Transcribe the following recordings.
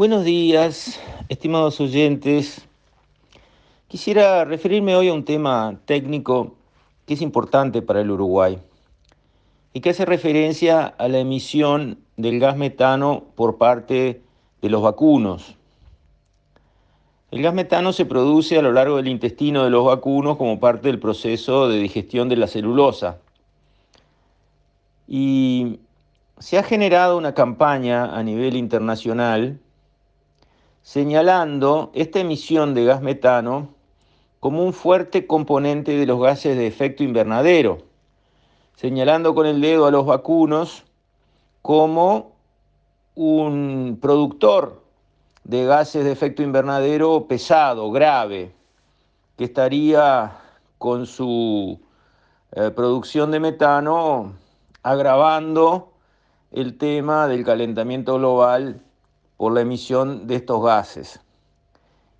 Buenos días, estimados oyentes. Quisiera referirme hoy a un tema técnico que es importante para el Uruguay y que hace referencia a la emisión del gas metano por parte de los vacunos. El gas metano se produce a lo largo del intestino de los vacunos como parte del proceso de digestión de la celulosa. Y se ha generado una campaña a nivel internacional señalando esta emisión de gas metano como un fuerte componente de los gases de efecto invernadero, señalando con el dedo a los vacunos como un productor de gases de efecto invernadero pesado, grave, que estaría con su eh, producción de metano agravando el tema del calentamiento global por la emisión de estos gases.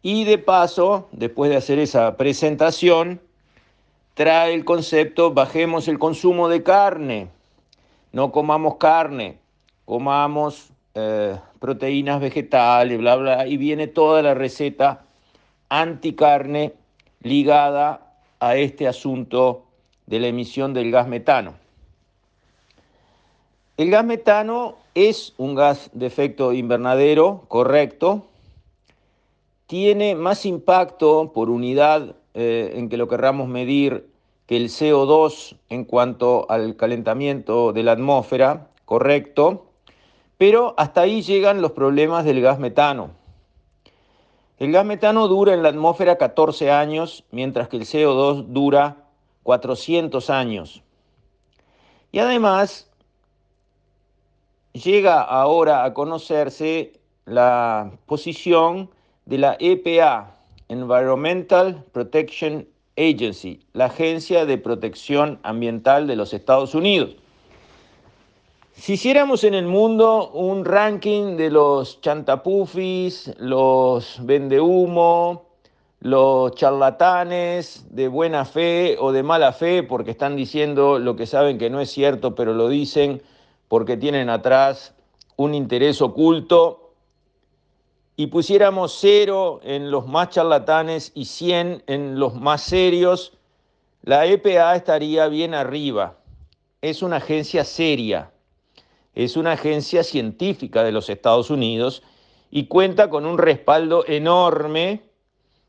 Y de paso, después de hacer esa presentación, trae el concepto, bajemos el consumo de carne, no comamos carne, comamos eh, proteínas vegetales, bla, bla, y viene toda la receta anticarne ligada a este asunto de la emisión del gas metano. El gas metano es un gas de efecto invernadero, correcto. Tiene más impacto por unidad eh, en que lo querramos medir que el CO2 en cuanto al calentamiento de la atmósfera, correcto. Pero hasta ahí llegan los problemas del gas metano. El gas metano dura en la atmósfera 14 años, mientras que el CO2 dura 400 años. Y además, llega ahora a conocerse la posición de la EPA, Environmental Protection Agency, la Agencia de Protección Ambiental de los Estados Unidos. Si hiciéramos en el mundo un ranking de los chantapufis, los vendehumo, los charlatanes de buena fe o de mala fe, porque están diciendo lo que saben que no es cierto, pero lo dicen, porque tienen atrás un interés oculto, y pusiéramos cero en los más charlatanes y 100 en los más serios, la EPA estaría bien arriba. Es una agencia seria, es una agencia científica de los Estados Unidos y cuenta con un respaldo enorme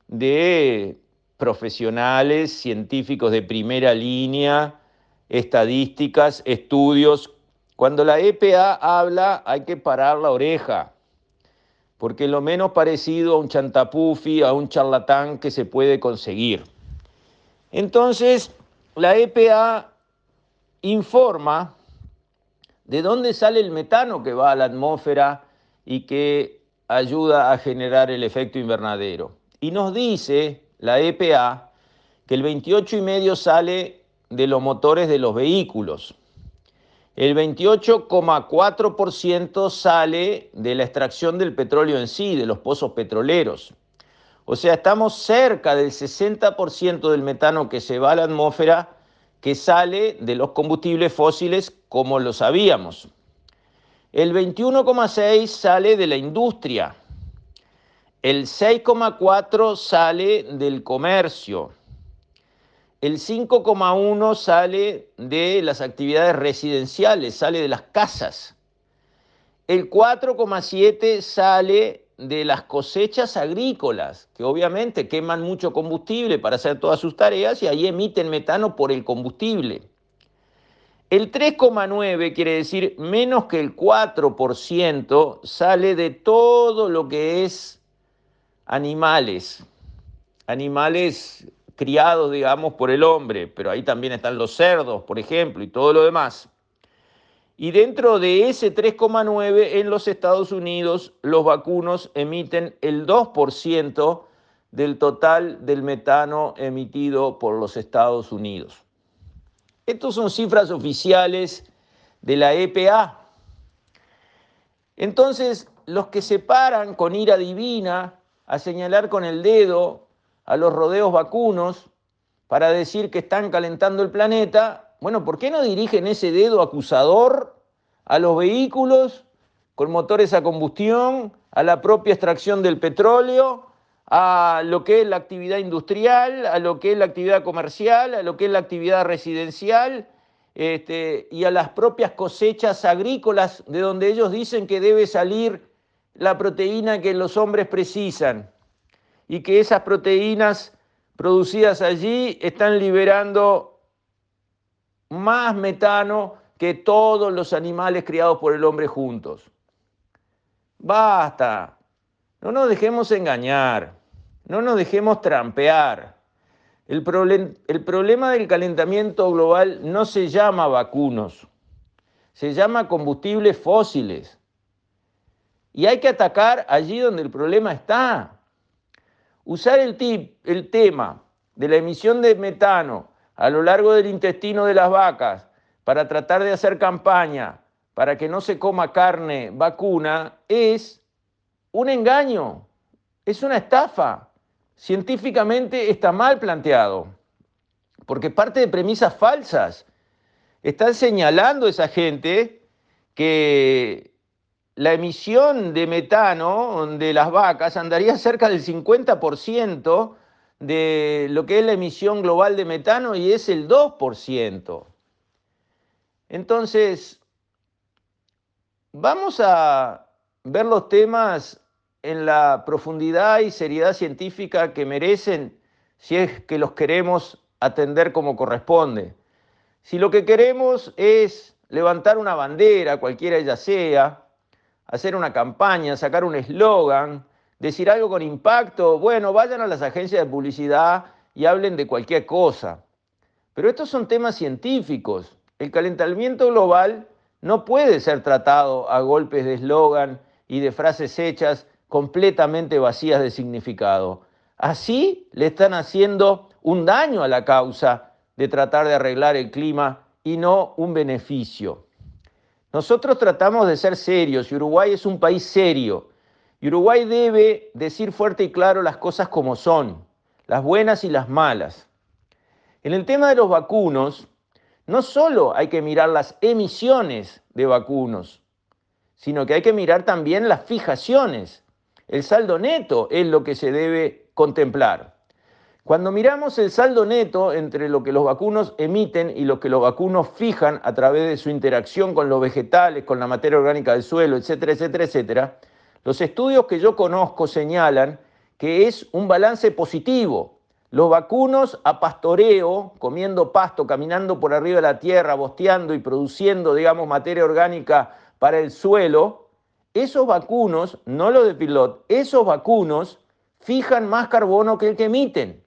de profesionales, científicos de primera línea, estadísticas, estudios cuando la EPA habla hay que parar la oreja, porque lo menos parecido a un chantapufi, a un charlatán que se puede conseguir. Entonces, la EPA informa de dónde sale el metano que va a la atmósfera y que ayuda a generar el efecto invernadero. Y nos dice la EPA que el 28,5 sale de los motores de los vehículos. El 28,4% sale de la extracción del petróleo en sí, de los pozos petroleros. O sea, estamos cerca del 60% del metano que se va a la atmósfera que sale de los combustibles fósiles como lo sabíamos. El 21,6 sale de la industria. El 6,4 sale del comercio el 5,1 sale de las actividades residenciales, sale de las casas. El 4,7 sale de las cosechas agrícolas, que obviamente queman mucho combustible para hacer todas sus tareas y ahí emiten metano por el combustible. El 3,9 quiere decir menos que el 4% sale de todo lo que es animales, animales criados, digamos, por el hombre, pero ahí también están los cerdos, por ejemplo, y todo lo demás. Y dentro de ese 3,9 en los Estados Unidos, los vacunos emiten el 2% del total del metano emitido por los Estados Unidos. Estas son cifras oficiales de la EPA. Entonces, los que se paran con ira divina a señalar con el dedo a los rodeos vacunos para decir que están calentando el planeta, bueno, ¿por qué no dirigen ese dedo acusador a los vehículos con motores a combustión, a la propia extracción del petróleo, a lo que es la actividad industrial, a lo que es la actividad comercial, a lo que es la actividad residencial este, y a las propias cosechas agrícolas de donde ellos dicen que debe salir la proteína que los hombres precisan y que esas proteínas producidas allí están liberando más metano que todos los animales criados por el hombre juntos. Basta, no nos dejemos engañar, no nos dejemos trampear. El, problema del calentamiento global no se llama vacunos, se llama combustibles fósiles. Y hay que atacar allí donde el problema está. Usar el, tip, el tema de la emisión de metano a lo largo del intestino de las vacas para tratar de hacer campaña para que no se coma carne vacuna es un engaño, es una estafa. Científicamente está mal planteado, porque parte de premisas falsas. Están señalando esa gente que la emisión de metano de las vacas andaría cerca del 50% de lo que es la emisión global de metano y es el 2%. Entonces, vamos a ver los temas en la profundidad y seriedad científica que merecen si es que los queremos atender como corresponde. Si lo que queremos es levantar una bandera, cualquiera ella sea, hacer una campaña, sacar un eslogan, decir algo con impacto, bueno, vayan a las agencias de publicidad y hablen de cualquier cosa. Pero estos son temas científicos. El calentamiento global no puede ser tratado a golpes de eslogan y de frases hechas completamente vacías de significado. Así le están haciendo un daño a la causa de tratar de arreglar el clima y no un beneficio. Nosotros tratamos de ser serios y Uruguay es un país serio. Uruguay debe decir fuerte y claro las cosas como son, las buenas y las malas. En el tema de los vacunos, no solo hay que mirar las emisiones de vacunos, sino que hay que mirar también las fijaciones. El saldo neto es lo que se debe contemplar. Cuando miramos el saldo neto entre lo que los vacunos emiten y lo que los vacunos fijan a través de su interacción con los vegetales, con la materia orgánica del suelo, etcétera, etcétera, etcétera, los estudios que yo conozco señalan que es un balance positivo. Los vacunos a pastoreo, comiendo pasto, caminando por arriba de la tierra, bosteando y produciendo, digamos, materia orgánica para el suelo, esos vacunos, no los de pilot, esos vacunos fijan más carbono que el que emiten.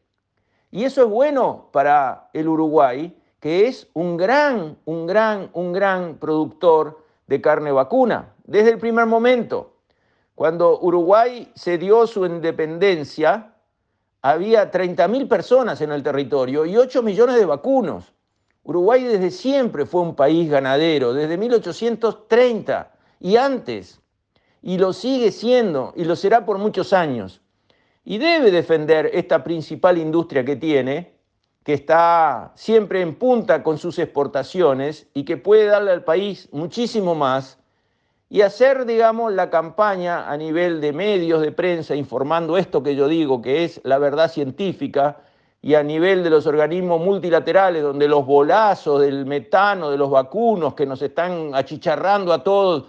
Y eso es bueno para el Uruguay, que es un gran, un gran, un gran productor de carne vacuna, desde el primer momento. Cuando Uruguay se dio su independencia, había 30.000 personas en el territorio y 8 millones de vacunos. Uruguay desde siempre fue un país ganadero, desde 1830 y antes, y lo sigue siendo y lo será por muchos años y debe defender esta principal industria que tiene, que está siempre en punta con sus exportaciones y que puede darle al país muchísimo más, y hacer, digamos, la campaña a nivel de medios de prensa informando esto que yo digo, que es la verdad científica, y a nivel de los organismos multilaterales, donde los bolazos del metano, de los vacunos que nos están achicharrando a todos,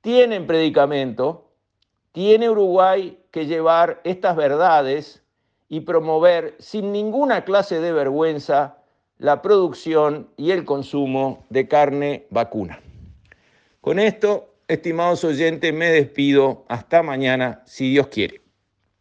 tienen predicamento, tiene Uruguay que llevar estas verdades y promover sin ninguna clase de vergüenza la producción y el consumo de carne vacuna. Con esto, estimados oyentes, me despido. Hasta mañana, si Dios quiere.